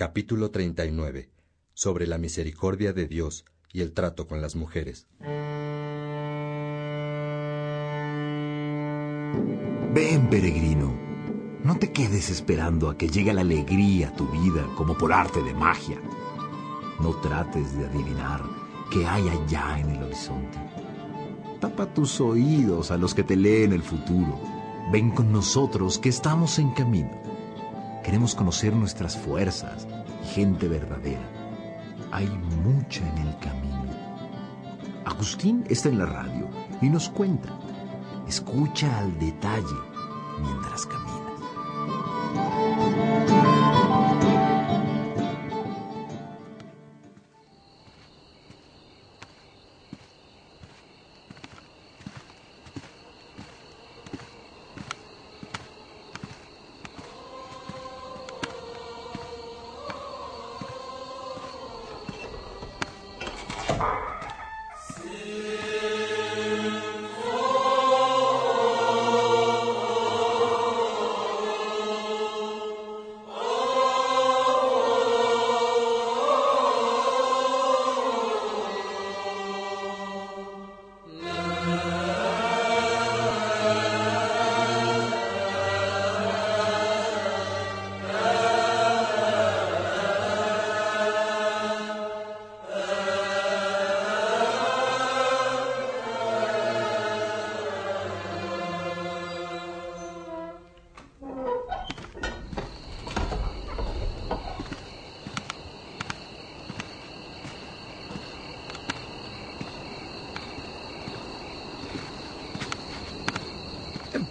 Capítulo 39. Sobre la misericordia de Dios y el trato con las mujeres. Ven, peregrino. No te quedes esperando a que llegue la alegría a tu vida como por arte de magia. No trates de adivinar qué hay allá en el horizonte. Tapa tus oídos a los que te leen el futuro. Ven con nosotros que estamos en camino. Queremos conocer nuestras fuerzas y gente verdadera. Hay mucha en el camino. Agustín está en la radio y nos cuenta. Escucha al detalle mientras caminas.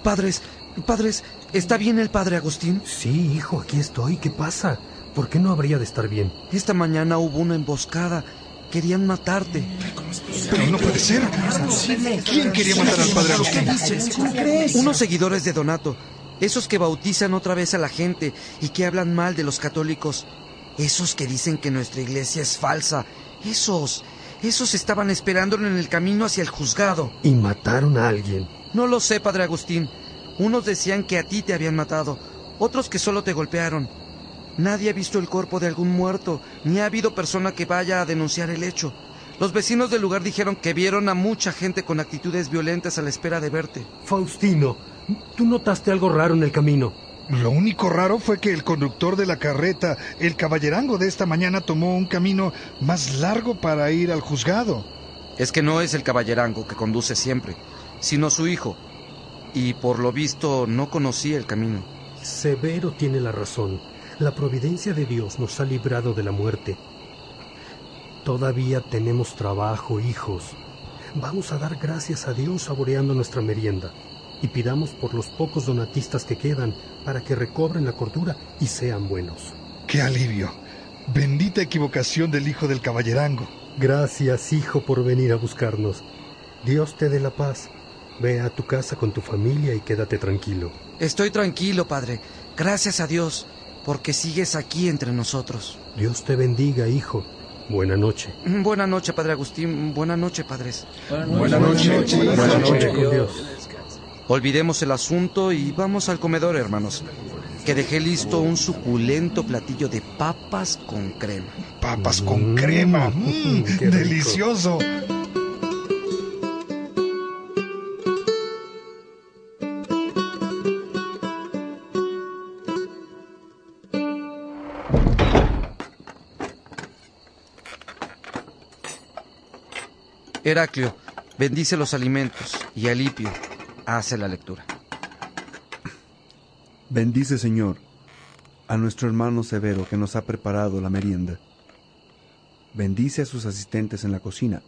Padres, padres, ¿está bien el padre Agustín? Sí, hijo, aquí estoy. ¿Qué pasa? ¿Por qué no habría de estar bien? Esta mañana hubo una emboscada. Querían matarte. Pero no puede ser. ¿Quién quería matar al padre Agustín? Unos seguidores de Donato. Esos que bautizan otra vez a la gente y que hablan mal de los católicos. Esos que dicen que nuestra iglesia es falsa. Esos. Esos estaban esperándolo en el camino hacia el juzgado. ¿Y mataron a alguien? No lo sé, padre Agustín. Unos decían que a ti te habían matado, otros que solo te golpearon. Nadie ha visto el cuerpo de algún muerto, ni ha habido persona que vaya a denunciar el hecho. Los vecinos del lugar dijeron que vieron a mucha gente con actitudes violentas a la espera de verte. Faustino, ¿tú notaste algo raro en el camino? Lo único raro fue que el conductor de la carreta, el caballerango de esta mañana, tomó un camino más largo para ir al juzgado. Es que no es el caballerango que conduce siempre, sino su hijo. Y por lo visto no conocía el camino. Severo tiene la razón. La providencia de Dios nos ha librado de la muerte. Todavía tenemos trabajo, hijos. Vamos a dar gracias a Dios saboreando nuestra merienda y pidamos por los pocos donatistas que quedan para que recobren la cordura y sean buenos. ¡Qué alivio! Bendita equivocación del hijo del caballerango. Gracias, hijo, por venir a buscarnos. Dios te dé la paz. Ve a tu casa con tu familia y quédate tranquilo. Estoy tranquilo, padre. Gracias a Dios, porque sigues aquí entre nosotros. Dios te bendiga, hijo. Buena noche. Buena noche, padre Agustín. Buena noche, padres. Buenas noches. Buena noche con Dios. Olvidemos el asunto y vamos al comedor, hermanos. Que dejé listo un suculento platillo de papas con crema. Papas con crema. Mm, qué rico. Heraclio, bendice los alimentos y Alipio hace la lectura. Bendice, Señor, a nuestro hermano Severo que nos ha preparado la merienda. Bendice a sus asistentes en la cocina.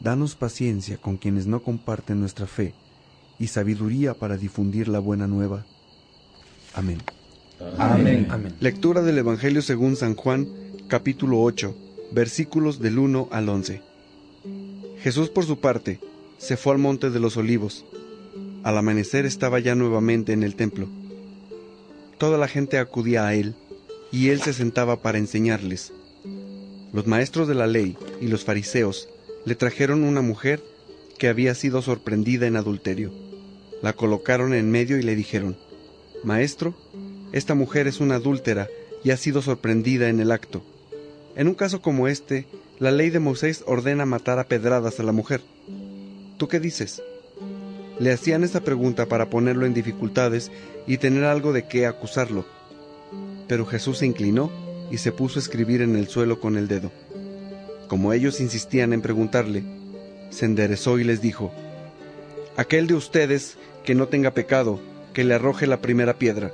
Danos paciencia con quienes no comparten nuestra fe y sabiduría para difundir la buena nueva. Amén. Amén. Amén. Lectura del Evangelio según San Juan, capítulo 8, versículos del 1 al 11. Jesús, por su parte, se fue al monte de los olivos. Al amanecer estaba ya nuevamente en el templo. Toda la gente acudía a él, y él se sentaba para enseñarles. Los maestros de la ley y los fariseos le trajeron una mujer que había sido sorprendida en adulterio. La colocaron en medio y le dijeron, Maestro, esta mujer es una adúltera y ha sido sorprendida en el acto. En un caso como este, la ley de Moisés ordena matar a pedradas a la mujer. ¿Tú qué dices? Le hacían esta pregunta para ponerlo en dificultades y tener algo de qué acusarlo. Pero Jesús se inclinó y se puso a escribir en el suelo con el dedo. Como ellos insistían en preguntarle, se enderezó y les dijo, Aquel de ustedes que no tenga pecado, que le arroje la primera piedra.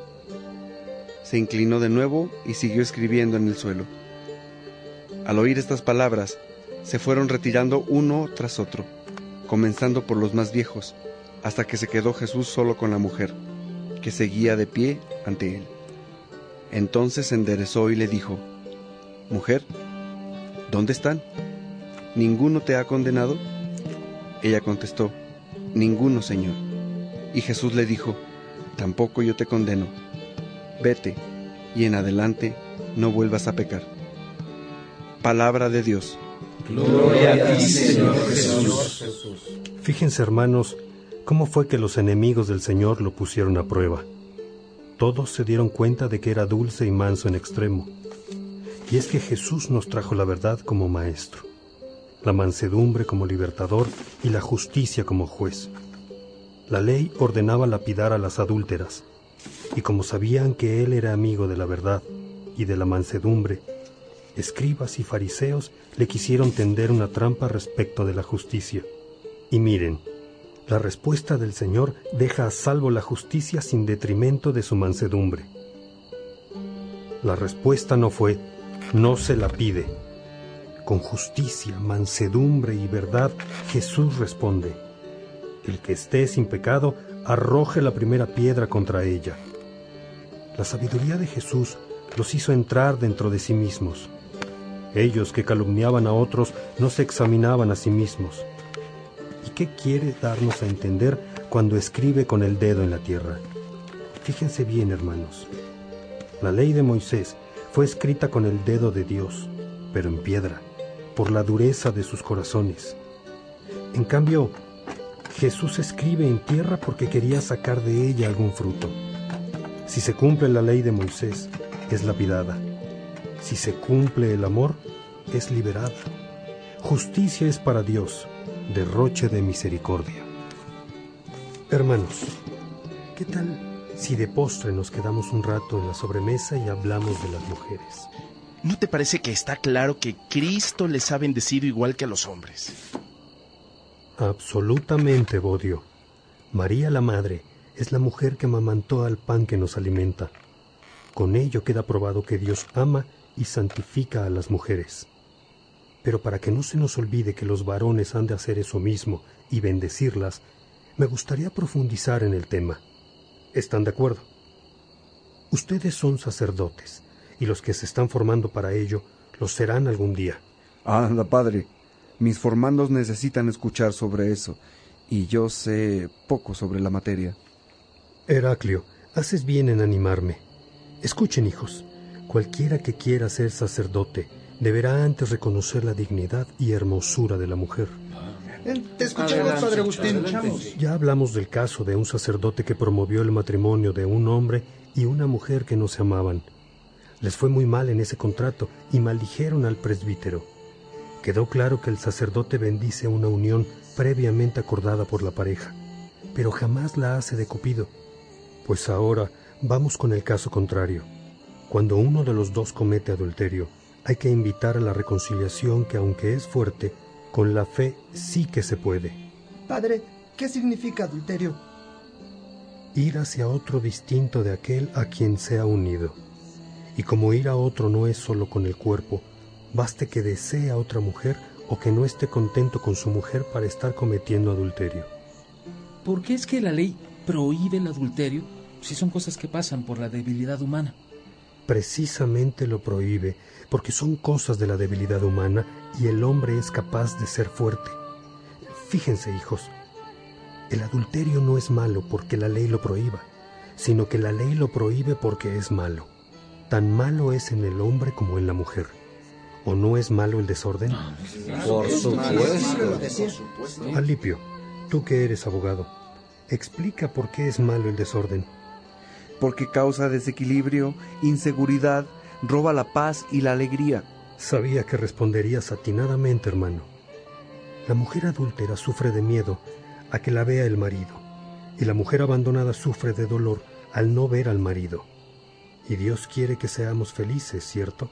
Se inclinó de nuevo y siguió escribiendo en el suelo. Al oír estas palabras, se fueron retirando uno tras otro, comenzando por los más viejos, hasta que se quedó Jesús solo con la mujer, que seguía de pie ante él. Entonces se enderezó y le dijo, Mujer, ¿dónde están? ¿Ninguno te ha condenado? Ella contestó, Ninguno, Señor. Y Jesús le dijo, Tampoco yo te condeno. Vete, y en adelante no vuelvas a pecar. Palabra de Dios. Gloria a ti, Señor Jesús. Fíjense, hermanos, cómo fue que los enemigos del Señor lo pusieron a prueba. Todos se dieron cuenta de que era dulce y manso en extremo. Y es que Jesús nos trajo la verdad como maestro, la mansedumbre como libertador y la justicia como juez. La ley ordenaba lapidar a las adúlteras, y como sabían que él era amigo de la verdad y de la mansedumbre, escribas y fariseos le quisieron tender una trampa respecto de la justicia. Y miren, la respuesta del Señor deja a salvo la justicia sin detrimento de su mansedumbre. La respuesta no fue, no se la pide. Con justicia, mansedumbre y verdad, Jesús responde, el que esté sin pecado, arroje la primera piedra contra ella. La sabiduría de Jesús los hizo entrar dentro de sí mismos. Ellos que calumniaban a otros no se examinaban a sí mismos. ¿Y qué quiere darnos a entender cuando escribe con el dedo en la tierra? Fíjense bien, hermanos. La ley de Moisés fue escrita con el dedo de Dios, pero en piedra, por la dureza de sus corazones. En cambio, Jesús escribe en tierra porque quería sacar de ella algún fruto. Si se cumple la ley de Moisés, es lapidada. Si se cumple el amor, es liberada. Justicia es para Dios, derroche de misericordia. Hermanos, ¿qué tal si de postre nos quedamos un rato en la sobremesa y hablamos de las mujeres? ¿No te parece que está claro que Cristo les ha bendecido igual que a los hombres? Absolutamente, Bodio. María la Madre es la mujer que amamantó al pan que nos alimenta. Con ello queda probado que Dios ama y santifica a las mujeres. Pero para que no se nos olvide que los varones han de hacer eso mismo y bendecirlas, me gustaría profundizar en el tema. ¿Están de acuerdo? Ustedes son sacerdotes, y los que se están formando para ello lo serán algún día. Anda, padre. Mis formandos necesitan escuchar sobre eso, y yo sé poco sobre la materia. Heraclio, haces bien en animarme. Escuchen, hijos, cualquiera que quiera ser sacerdote deberá antes reconocer la dignidad y hermosura de la mujer. Te escuchamos, Padre Agustín. Ya hablamos del caso de un sacerdote que promovió el matrimonio de un hombre y una mujer que no se amaban. Les fue muy mal en ese contrato y maldijeron al presbítero. Quedó claro que el sacerdote bendice una unión previamente acordada por la pareja, pero jamás la hace de Cupido. Pues ahora vamos con el caso contrario. Cuando uno de los dos comete adulterio, hay que invitar a la reconciliación que aunque es fuerte, con la fe sí que se puede. Padre, ¿qué significa adulterio? Ir hacia otro distinto de aquel a quien se ha unido. Y como ir a otro no es solo con el cuerpo, baste que desee a otra mujer o que no esté contento con su mujer para estar cometiendo adulterio. ¿Por qué es que la ley prohíbe el adulterio si son cosas que pasan por la debilidad humana? Precisamente lo prohíbe, porque son cosas de la debilidad humana y el hombre es capaz de ser fuerte. Fíjense, hijos, el adulterio no es malo porque la ley lo prohíba, sino que la ley lo prohíbe porque es malo. Tan malo es en el hombre como en la mujer. ¿O no es malo el desorden? Por supuesto. Alipio, tú que eres abogado, explica por qué es malo el desorden. Porque causa desequilibrio, inseguridad, roba la paz y la alegría. Sabía que responderías atinadamente, hermano. La mujer adúltera sufre de miedo a que la vea el marido, y la mujer abandonada sufre de dolor al no ver al marido. Y Dios quiere que seamos felices, ¿cierto?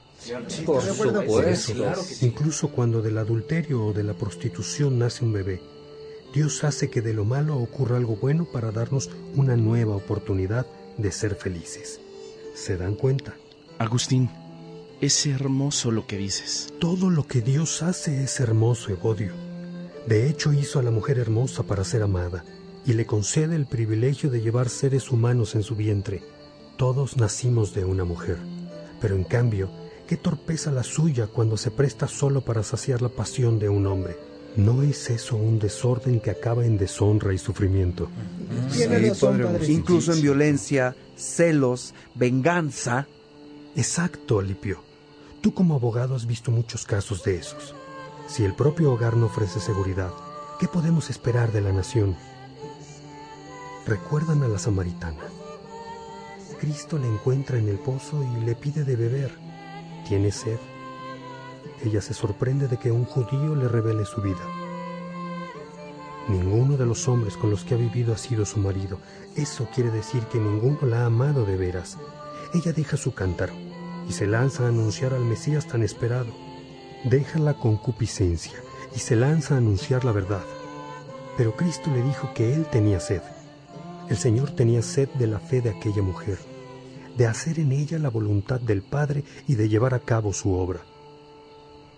Por supuesto. Incluso cuando del adulterio o de la prostitución nace un bebé, Dios hace que de lo malo ocurra algo bueno para darnos una nueva oportunidad de ser felices. ¿Se dan cuenta? Agustín, es hermoso lo que dices. Todo lo que Dios hace es hermoso, Evodio. De hecho, hizo a la mujer hermosa para ser amada y le concede el privilegio de llevar seres humanos en su vientre. Todos nacimos de una mujer, pero en cambio, qué torpeza la suya cuando se presta solo para saciar la pasión de un hombre. ¿No es eso un desorden que acaba en deshonra y sufrimiento? Razón, padre. Incluso en violencia, celos, venganza. Exacto, Alipio. Tú como abogado has visto muchos casos de esos. Si el propio hogar no ofrece seguridad, ¿qué podemos esperar de la nación? Recuerdan a la samaritana. Cristo la encuentra en el pozo y le pide de beber. Tiene sed. Ella se sorprende de que un judío le revele su vida. Ninguno de los hombres con los que ha vivido ha sido su marido. Eso quiere decir que ninguno la ha amado de veras. Ella deja su cántaro y se lanza a anunciar al Mesías tan esperado. Deja la concupiscencia y se lanza a anunciar la verdad. Pero Cristo le dijo que él tenía sed. El Señor tenía sed de la fe de aquella mujer, de hacer en ella la voluntad del Padre y de llevar a cabo su obra.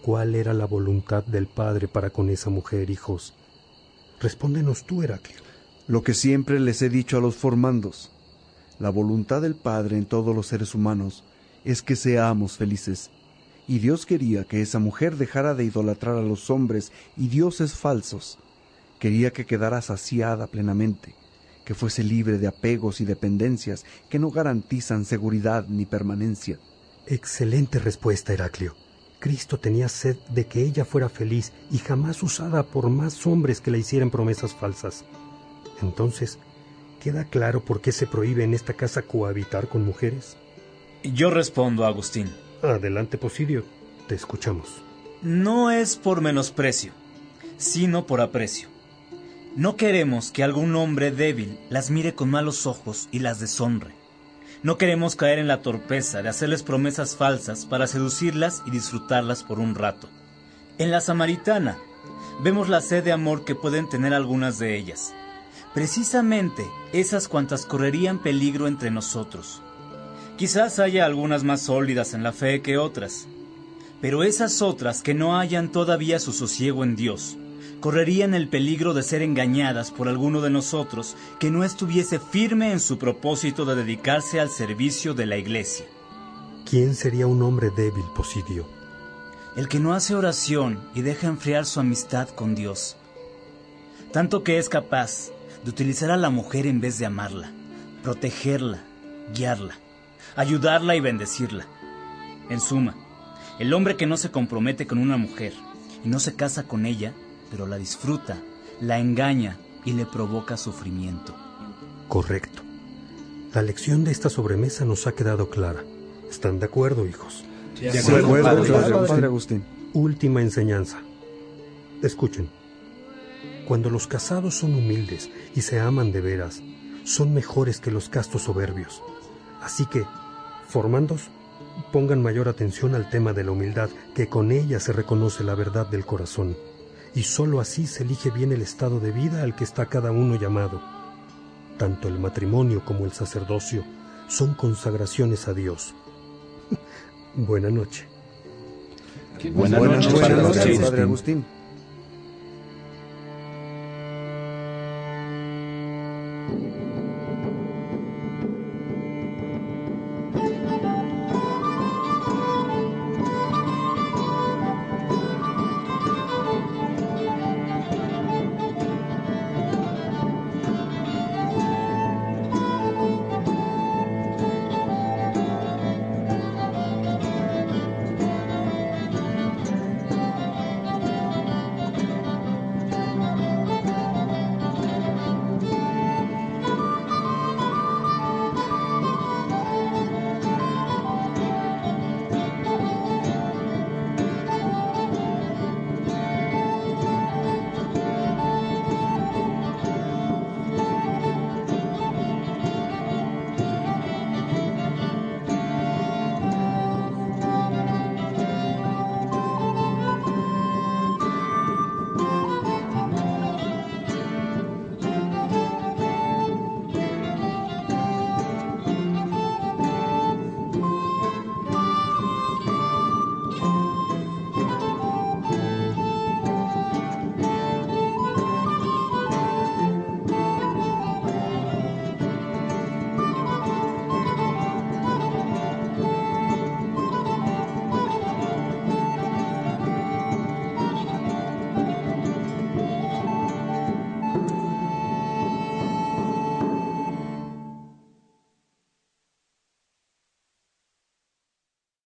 ¿Cuál era la voluntad del Padre para con esa mujer, hijos? Respóndenos tú, Heraclio. Lo que siempre les he dicho a los formandos. La voluntad del Padre en todos los seres humanos es que seamos felices. Y Dios quería que esa mujer dejara de idolatrar a los hombres y dioses falsos. Quería que quedara saciada plenamente, que fuese libre de apegos y dependencias que no garantizan seguridad ni permanencia. Excelente respuesta, Heraclio. Cristo tenía sed de que ella fuera feliz y jamás usada por más hombres que le hicieran promesas falsas. Entonces, ¿queda claro por qué se prohíbe en esta casa cohabitar con mujeres? Yo respondo, Agustín. Adelante, Posidio. Te escuchamos. No es por menosprecio, sino por aprecio. No queremos que algún hombre débil las mire con malos ojos y las deshonre. No queremos caer en la torpeza de hacerles promesas falsas para seducirlas y disfrutarlas por un rato. En la samaritana vemos la sed de amor que pueden tener algunas de ellas. Precisamente esas cuantas correrían peligro entre nosotros. Quizás haya algunas más sólidas en la fe que otras, pero esas otras que no hayan todavía su sosiego en Dios, correrían el peligro de ser engañadas por alguno de nosotros que no estuviese firme en su propósito de dedicarse al servicio de la iglesia. ¿Quién sería un hombre débil, Posidio? El que no hace oración y deja enfriar su amistad con Dios. Tanto que es capaz de utilizar a la mujer en vez de amarla, protegerla, guiarla, ayudarla y bendecirla. En suma, el hombre que no se compromete con una mujer y no se casa con ella, pero la disfruta, la engaña y le provoca sufrimiento. Correcto. La lección de esta sobremesa nos ha quedado clara. ¿Están de acuerdo, hijos? De acuerdo, padre, padre Agustín. Última enseñanza. Escuchen. Cuando los casados son humildes y se aman de veras, son mejores que los castos soberbios. Así que, formandos, pongan mayor atención al tema de la humildad, que con ella se reconoce la verdad del corazón, y sólo así se elige bien el estado de vida al que está cada uno llamado. Tanto el matrimonio como el sacerdocio son consagraciones a Dios. Buena noche. Buenas noches, padre Agustín.